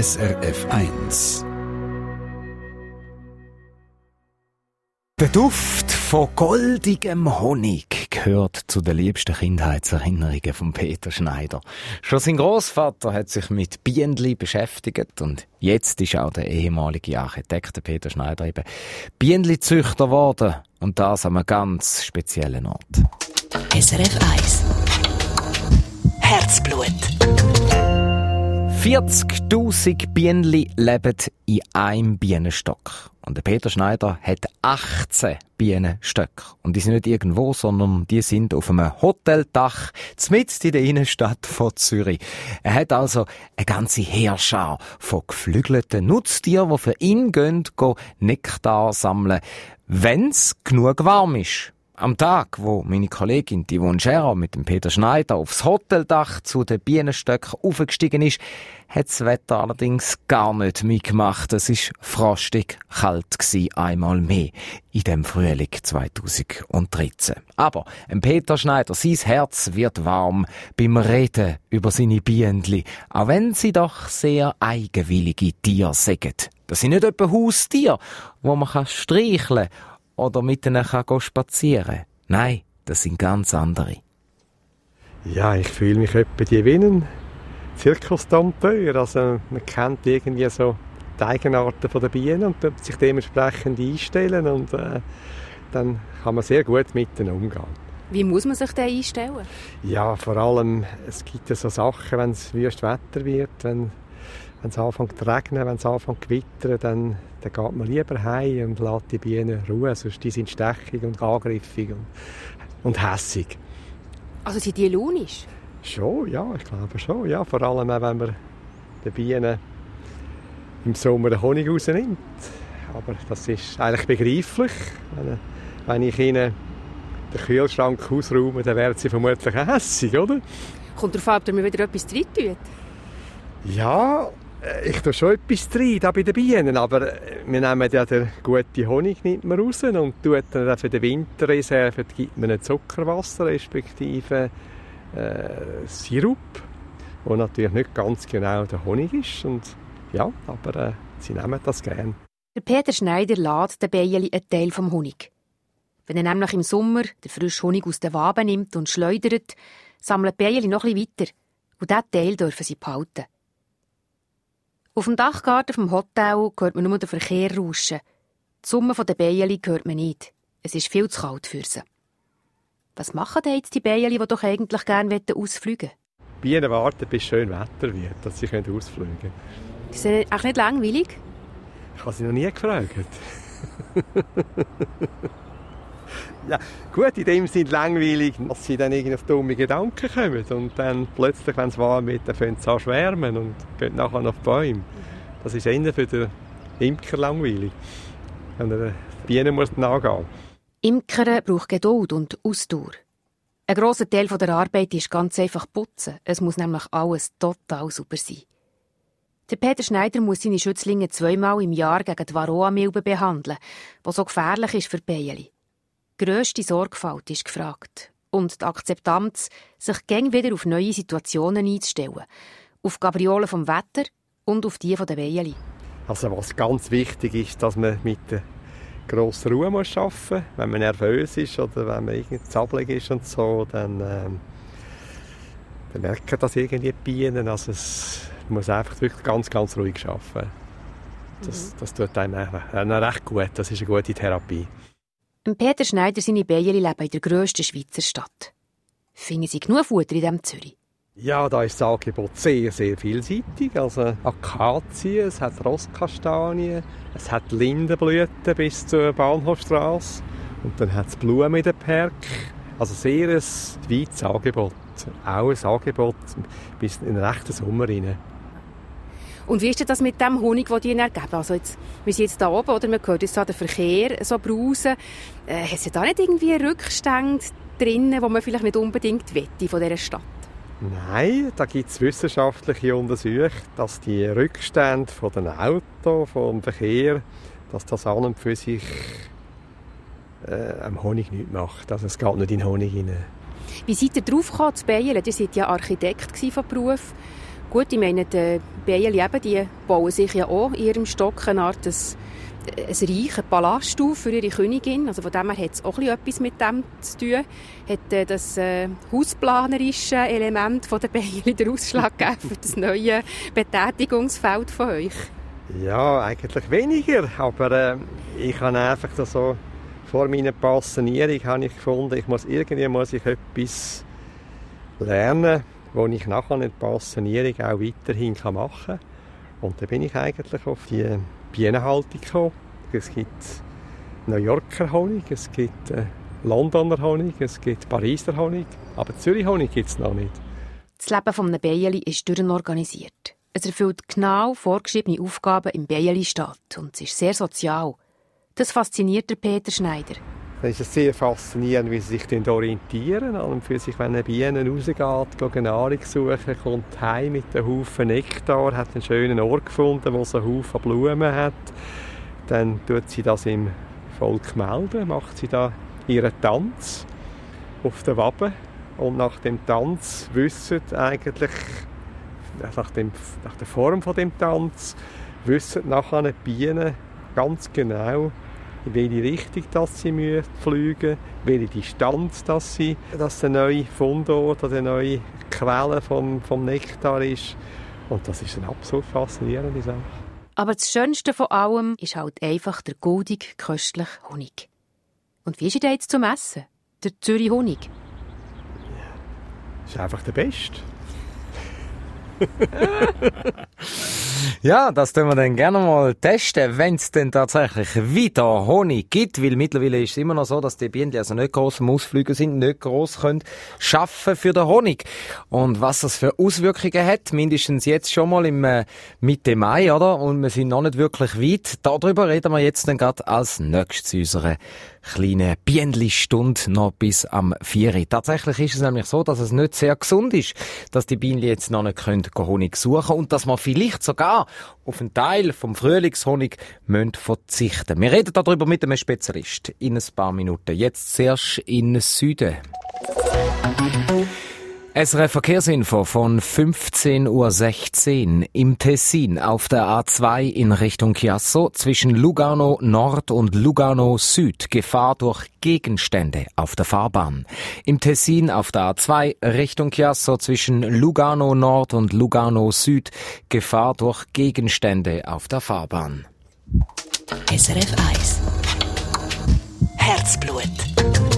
SRF 1. Der Duft von goldigem Honig gehört zu den liebsten Kindheitserinnerungen von Peter Schneider. Schon sein Großvater hat sich mit Bienenli beschäftigt und jetzt ist auch der ehemalige Architekt Peter Schneider eben Bienenli-Züchter geworden und das an einem ganz speziellen Ort. SRF 1 Herzblut 40.000 Bienen leben in einem Bienenstock. Und der Peter Schneider hat 18 Bienenstöcke. Und die sind nicht irgendwo, sondern die sind auf einem Hoteldach, mitten in der Innenstadt von Zürich. Er hat also eine ganze Heerschar von geflügelten Nutztieren, die für ihn gehen, gehen Nektar sammeln, wenn's genug warm ist. Am Tag, wo meine Kollegin Yvonne Scherer mit dem Peter Schneider aufs Hoteldach zu den Bienenstöcken aufgestiegen ist, hat das Wetter allerdings gar nicht mitgemacht. Es ist frostig kalt gsi einmal mehr in dem Frühling 2013. Aber ein Peter Schneider, sein Herz wird warm beim Reden über seine Bienenli, auch wenn sie doch sehr eigenwillige Tiere sägen. Das sind nicht etwa Haustiere, wo man kann streicheln oder mit ihnen kann spazieren Nein, das sind ganz andere. Ja, ich fühle mich etwa die Winnen. Zirkusdompteur. Also man kennt irgendwie so die Eigenarten der Bienen und sich dementsprechend einstellen und äh, dann kann man sehr gut mit ihnen umgehen. Wie muss man sich da einstellen? Ja, vor allem, es gibt ja so Sachen, wenn es wüst Wetter wird, wenn, wenn es anfängt zu regnen, wenn es anfängt zu gewittern, dann dann geht man lieber heim und lässt die Bienen ruhen, sonst die sind stechig und angriffig und, und hässig. Also sind die launisch? Schon, ja, ich glaube schon. Ja, vor allem auch, wenn man den Bienen im Sommer den Honig rausnimmt. Aber das ist eigentlich begreiflich. Wenn, wenn ich ihnen den Kühlschrank ausräume, dann werden sie vermutlich hässig, oder? Kommt darauf an, ob mir wieder etwas tut. Ja, ich tue schon etwas rein, bei den Bienen, aber äh, wir nehmen ja den guten Honig nicht mehr raus und tun dann für die Winterreserve gibt man Zuckerwasser respektive äh, Sirup, wo natürlich nicht ganz genau der Honig ist und ja, aber äh, sie nehmen das gerne. Der Peter Schneider lädt den Bienen einen Teil vom Honig. Wenn er nämlich im Sommer den frischen Honig aus den Waben nimmt und schleudert, sammeln die Bienen noch etwas weiter und diesen Teil dürfen sie behalten. Auf dem Dachgarten vom Hotel hört man nur den Verkehr rauschen. Die Summe der Bienen hört man nicht. Es ist viel zu kalt für sie. Was machen denn jetzt die Bienen, die doch eigentlich gerne ausfliegen wollen? Bienen warten, bis schön Wetter wird, dass sie ausfliegen können. Ist das auch nicht langweilig? Ich habe sie noch nie gefragt. ja, gut, in dem Sinne langweilig, dass sie dann irgendwie auf dumme Gedanken kommen und dann plötzlich, wenn es warm wird, dann fangen sie an schwärmen und gehen nachher auf die Bäume. Das ist eher für den Imker langweilig, wenn er Bienen muss nachgehen Imkern braucht Geduld und Ausdauer. Ein grosser Teil der Arbeit ist ganz einfach putzen. Es muss nämlich alles total super sein. Der Peter Schneider muss seine Schützlinge zweimal im Jahr gegen die Varroa-Milbe behandeln, die so gefährlich ist für Bienen grösste Sorgfalt ist gefragt. Und die Akzeptanz, sich gäng wieder auf neue Situationen einzustellen. Auf Gabriolen vom Wetter und auf die der Weiheli. Also was ganz wichtig ist, dass man mit der grossen Ruhe muss arbeiten muss. Wenn man nervös ist oder wenn man irgendwie zappelig ist und so, dann, ähm, dann merken das irgendwie die Bienen. Also es muss einfach wirklich ganz, ganz ruhig arbeiten. Das, mhm. das tut einem recht gut. Das ist eine gute Therapie. Peter Schneider seine Bienen leben in der grössten Schweizer Stadt. Finden Sie genug Futter in diesem Zürich? Ja, da ist das Angebot sehr, sehr vielseitig. Also Akazien, es hat Rosskastanien, es hat Lindenblüten bis zur Bahnhofstrasse und dann hat es Blumen in den Park. Also sehr ein weites Angebot. Auch ein Angebot bis in den rechten Sommer rein. Und wie ist denn das mit dem Honig, den die ihnen ergeben? Also jetzt, wir sind jetzt da oben, oder? Man hört jetzt so den Verkehr so brausen. Äh, hat es da nicht irgendwie Rückstände drin, die man vielleicht nicht unbedingt wette von dieser Stadt? Nein, da gibt es wissenschaftliche Untersuchungen, dass die Rückstände von den Autos, vom Verkehr, dass das an und für sich äh, am Honig nicht macht. Also es geht nicht in den Honig rein. Wie seid ihr drauf gekommen, zu Bayern? Ihr seid ja Architekt von Beruf. Gut, ich meine, die Bienen eben, die bauen sich ja auch in ihrem Stock eine Art ein, ein Reich, ein Palast auf für ihre Königin. Also von dem her hat es auch etwas mit dem zu tun. Hat äh, das äh, hausplanerische Element von der Bienen den Ausschlag gegeben für das neue Betätigungsfeld von euch? Ja, eigentlich weniger, aber äh, ich habe einfach so vor meiner Passionierung habe ich gefunden, ich muss irgendwie muss ich etwas lernen, wo ich nachher eine Passionierung auch weiterhin machen kann. Und da bin ich eigentlich auf die Bienenhaltung gekommen. Es gibt New Yorker Honig, es gibt äh, Londoner Honig, es gibt Pariser Honig, aber Zürich Honig gibt es noch nicht. Das Leben eines Bienen ist durchorganisiert. Es erfüllt genau vorgeschriebene Aufgaben im Bienenstaat und es ist sehr sozial. Das fasziniert Peter Schneider. Es ist sehr faszinierend, wie sie sich orientieren. Und für sich, wenn eine Biene rausgeht, geht Nahrung suchen, kommt heim mit einem Haufen Nektar, hat einen schönen Ort gefunden, wo sie einen Haufen Blumen hat. Dann tut sie das im Volk melden, macht sie da ihren Tanz auf der Wabe. Und nach dem Tanz wissen eigentlich, nach, dem, nach der Form von dem Tanz, wissen nachher die Bienen ganz genau, in welche Richtung dass sie fliegen müssen, welche Distanz dass sie, dass der neue Fundort oder die neue Quelle vom, vom Nektar ist. Und das ist eine absolut faszinierende Sache. Aber das Schönste von allem ist halt einfach der goldig köstliche Honig. Und wie ist er jetzt zum Essen? Der Zürich Honig? Ja, ist einfach der Beste. Ja, das tun wir dann gerne mal testen, wenn es denn tatsächlich wieder Honig gibt, weil mittlerweile ist es immer noch so, dass die Bienen, also nicht groß im Ausflügen sind, nicht groß können schaffen für den Honig. Und was das für Auswirkungen hat, mindestens jetzt schon mal im äh, Mitte Mai, oder? Und wir sind noch nicht wirklich weit. Darüber reden wir jetzt dann gerade als nächstes unserer kleine Bienenli-Stunde noch bis am 4. Tatsächlich ist es nämlich so, dass es nicht sehr gesund ist, dass die Bienen jetzt noch nicht können Honig suchen und dass man vielleicht sogar auf einen Teil vom Frühlingshonig müssen verzichten. Wir reden darüber mit einem Spezialist in ein paar Minuten. Jetzt zuerst in Süden. SRF Verkehrsinfo von 15.16 Uhr im Tessin auf der A2 in Richtung Chiasso zwischen Lugano Nord und Lugano Süd Gefahr durch Gegenstände auf der Fahrbahn. Im Tessin auf der A2 Richtung Chiasso zwischen Lugano Nord und Lugano Süd Gefahr durch Gegenstände auf der Fahrbahn. SRF 1 Herzblut